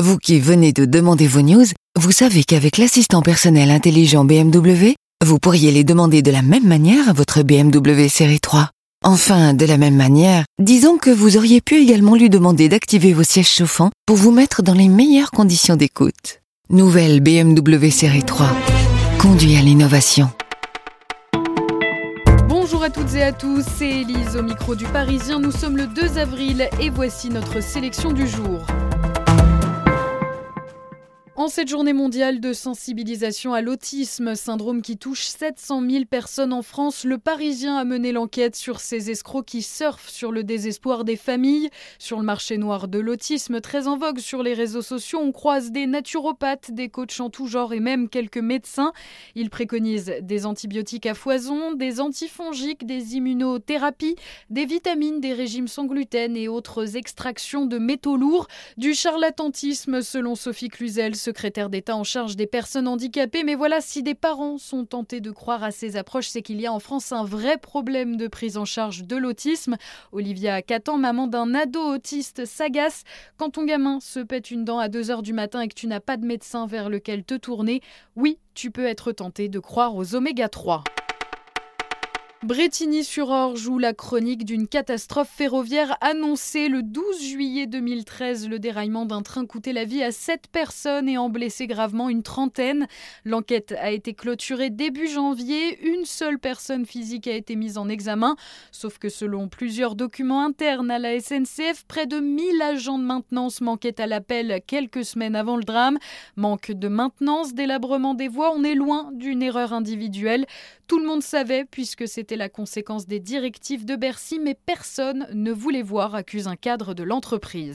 Vous qui venez de demander vos news, vous savez qu'avec l'assistant personnel intelligent BMW, vous pourriez les demander de la même manière à votre BMW série 3. Enfin, de la même manière, disons que vous auriez pu également lui demander d'activer vos sièges chauffants pour vous mettre dans les meilleures conditions d'écoute. Nouvelle BMW série 3. Conduit à l'innovation. Bonjour à toutes et à tous, c'est Elise au micro du Parisien. Nous sommes le 2 avril et voici notre sélection du jour. En cette journée mondiale de sensibilisation à l'autisme, syndrome qui touche 700 000 personnes en France, le Parisien a mené l'enquête sur ces escrocs qui surfent sur le désespoir des familles. Sur le marché noir de l'autisme, très en vogue sur les réseaux sociaux, on croise des naturopathes, des coachs en tout genre et même quelques médecins. Ils préconisent des antibiotiques à foison, des antifongiques, des immunothérapies, des vitamines, des régimes sans gluten et autres extractions de métaux lourds, du charlatanisme selon Sophie Cluzel, secrétaire d'État en charge des personnes handicapées. Mais voilà, si des parents sont tentés de croire à ces approches, c'est qu'il y a en France un vrai problème de prise en charge de l'autisme. Olivia a 4 ans, maman d'un ado autiste, s'agace. Quand ton gamin se pète une dent à 2 heures du matin et que tu n'as pas de médecin vers lequel te tourner, oui, tu peux être tenté de croire aux oméga 3. Bretigny-sur-Orge où la chronique d'une catastrophe ferroviaire annoncée le 12 juillet 2013. Le déraillement d'un train coûtait la vie à 7 personnes et en blessé gravement une trentaine. L'enquête a été clôturée début janvier. Une seule personne physique a été mise en examen. Sauf que selon plusieurs documents internes à la SNCF, près de 1000 agents de maintenance manquaient à l'appel quelques semaines avant le drame. Manque de maintenance, délabrement des voies, on est loin d'une erreur individuelle. Tout le monde savait puisque c'était la conséquence des directives de Bercy, mais personne ne voulait voir, accuse un cadre de l'entreprise.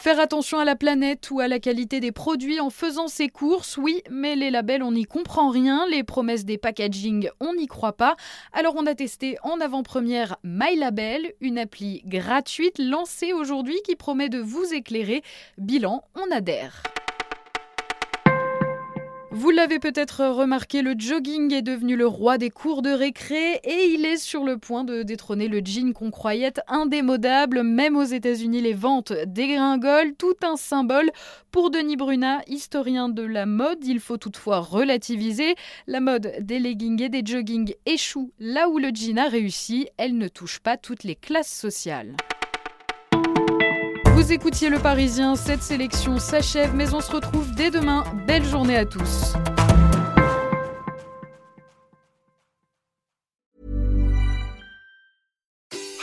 Faire attention à la planète ou à la qualité des produits en faisant ses courses, oui, mais les labels, on n'y comprend rien. Les promesses des packaging, on n'y croit pas. Alors on a testé en avant-première MyLabel, une appli gratuite lancée aujourd'hui qui promet de vous éclairer. Bilan, on adhère. Vous l'avez peut-être remarqué, le jogging est devenu le roi des cours de récré et il est sur le point de détrôner le jean qu'on croyait indémodable. Même aux États-Unis, les ventes dégringolent, tout un symbole. Pour Denis Brunat, historien de la mode, il faut toutefois relativiser. La mode des leggings et des joggings échoue là où le jean a réussi. Elle ne touche pas toutes les classes sociales. Vous écoutiez Le Parisien, cette sélection s'achève, mais on se retrouve dès demain. Belle journée à tous.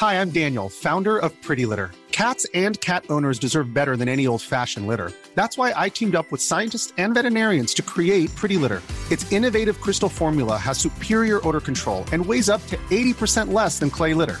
Hi, I'm Daniel, founder of Pretty Litter. Cats and cat owners deserve better than any old fashioned litter. That's why I teamed up with scientists and veterinarians to create Pretty Litter. Its innovative crystal formula has superior odor control and weighs up to 80% less than clay litter.